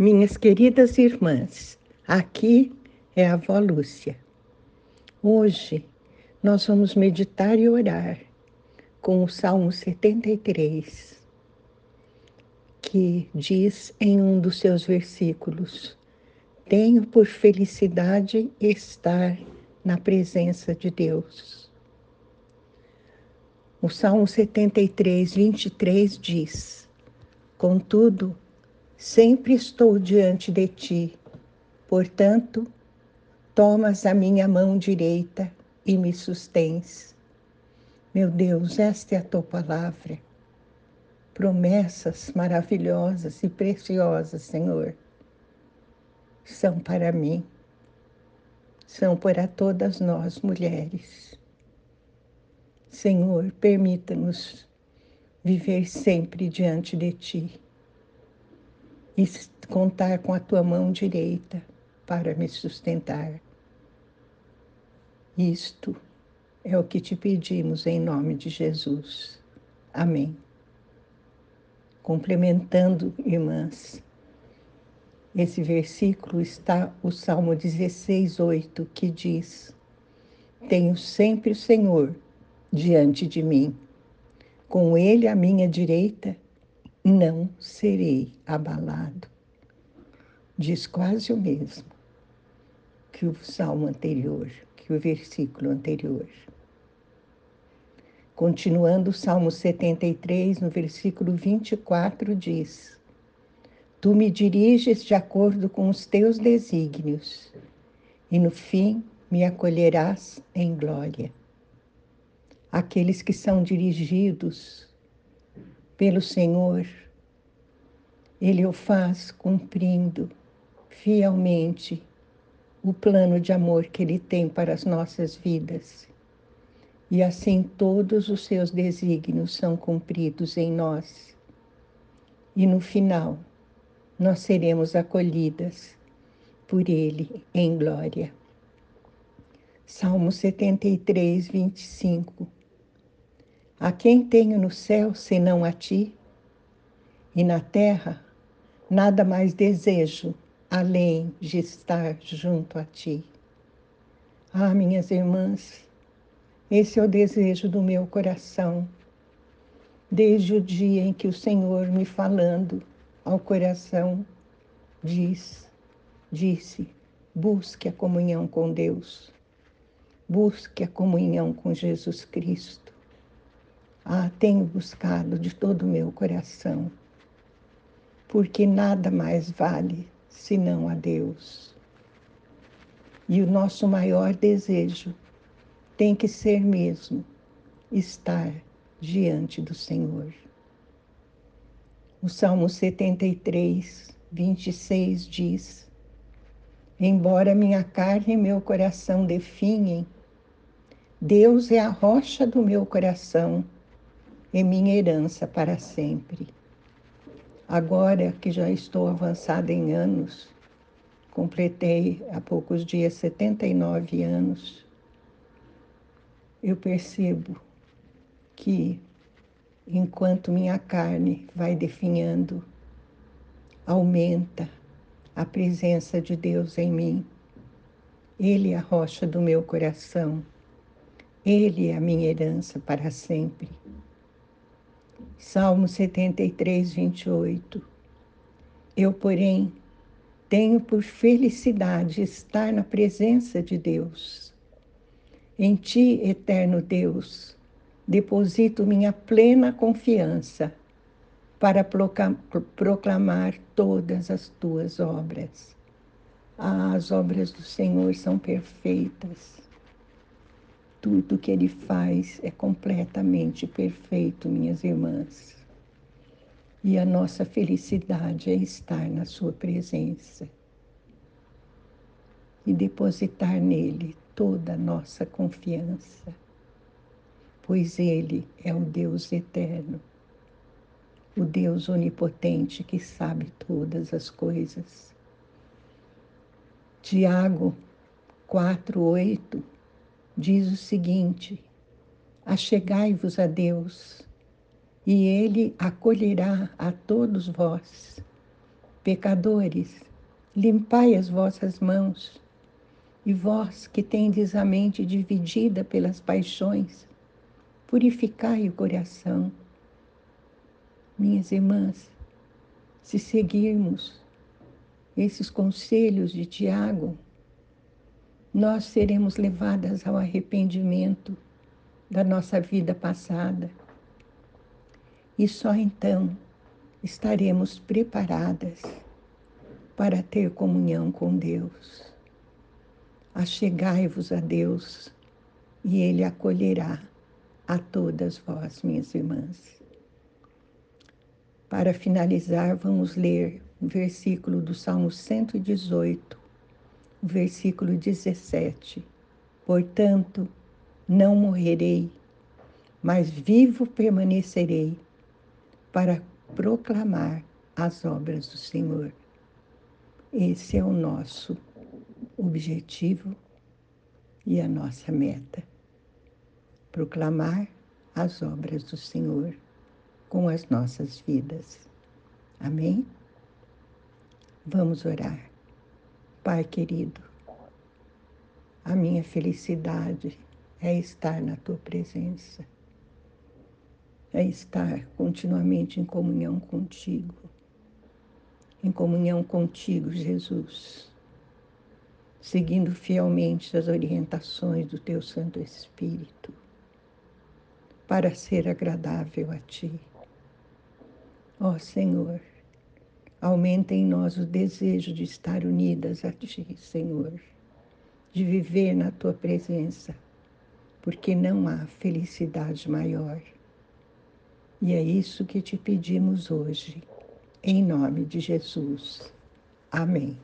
Minhas queridas irmãs, aqui é a avó Lúcia. Hoje nós vamos meditar e orar com o Salmo 73, que diz em um dos seus versículos: Tenho por felicidade estar na presença de Deus. O Salmo 73, 23 diz: Contudo, Sempre estou diante de ti, portanto, tomas a minha mão direita e me sustens. Meu Deus, esta é a tua palavra. Promessas maravilhosas e preciosas, Senhor, são para mim, são para todas nós mulheres. Senhor, permita-nos viver sempre diante de ti e contar com a tua mão direita para me sustentar. Isto é o que te pedimos em nome de Jesus. Amém. Complementando, irmãs, esse versículo está o Salmo 16, 8, que diz: Tenho sempre o Senhor diante de mim, com Ele à minha direita não serei abalado. Diz quase o mesmo que o salmo anterior, que o versículo anterior. Continuando o Salmo 73, no versículo 24, diz: Tu me diriges de acordo com os teus desígnios, e no fim me acolherás em glória. Aqueles que são dirigidos pelo Senhor, Ele o faz cumprindo fielmente o plano de amor que Ele tem para as nossas vidas. E assim todos os seus desígnios são cumpridos em nós. E no final, nós seremos acolhidas por Ele em glória. Salmo 73, 25 a quem tenho no céu senão a ti? E na terra nada mais desejo além de estar junto a ti. Ah, minhas irmãs, esse é o desejo do meu coração, desde o dia em que o Senhor me falando ao coração diz, disse: busque a comunhão com Deus, busque a comunhão com Jesus Cristo. Ah, tenho buscado de todo o meu coração, porque nada mais vale senão a Deus. E o nosso maior desejo tem que ser mesmo estar diante do Senhor. O Salmo 73, 26 diz: Embora minha carne e meu coração definhem, Deus é a rocha do meu coração e minha herança para sempre. Agora que já estou avançada em anos, completei há poucos dias 79 anos, eu percebo que enquanto minha carne vai definhando, aumenta a presença de Deus em mim. Ele é a rocha do meu coração. Ele é a minha herança para sempre. Salmo 73, 28. Eu, porém, tenho por felicidade estar na presença de Deus. Em ti, eterno Deus, deposito minha plena confiança para proclamar todas as tuas obras. Ah, as obras do Senhor são perfeitas. Tudo que ele faz é completamente perfeito, minhas irmãs. E a nossa felicidade é estar na Sua presença e depositar nele toda a nossa confiança, pois Ele é o Deus eterno, o Deus onipotente que sabe todas as coisas. Tiago 4, 8 diz o seguinte: Achegai-vos a Deus, e Ele acolherá a todos vós, Pecadores, limpai as vossas mãos, e vós que tendes a mente dividida pelas paixões, purificai o coração. Minhas irmãs, se seguirmos esses conselhos de Tiago, nós seremos levadas ao arrependimento da nossa vida passada. E só então estaremos preparadas para ter comunhão com Deus. Achegai-vos a Deus e Ele acolherá a todas vós, minhas irmãs. Para finalizar, vamos ler o versículo do Salmo 118, o versículo 17. Portanto, não morrerei, mas vivo permanecerei para proclamar as obras do Senhor. Esse é o nosso objetivo e a nossa meta. Proclamar as obras do Senhor com as nossas vidas. Amém? Vamos orar. Pai querido, a minha felicidade é estar na tua presença, é estar continuamente em comunhão contigo, em comunhão contigo, Jesus, seguindo fielmente as orientações do teu Santo Espírito, para ser agradável a ti. Ó Senhor, aumenta em nós o desejo de estar unidas a ti, Senhor, de viver na tua presença porque não há felicidade maior. E é isso que te pedimos hoje, em nome de Jesus. Amém.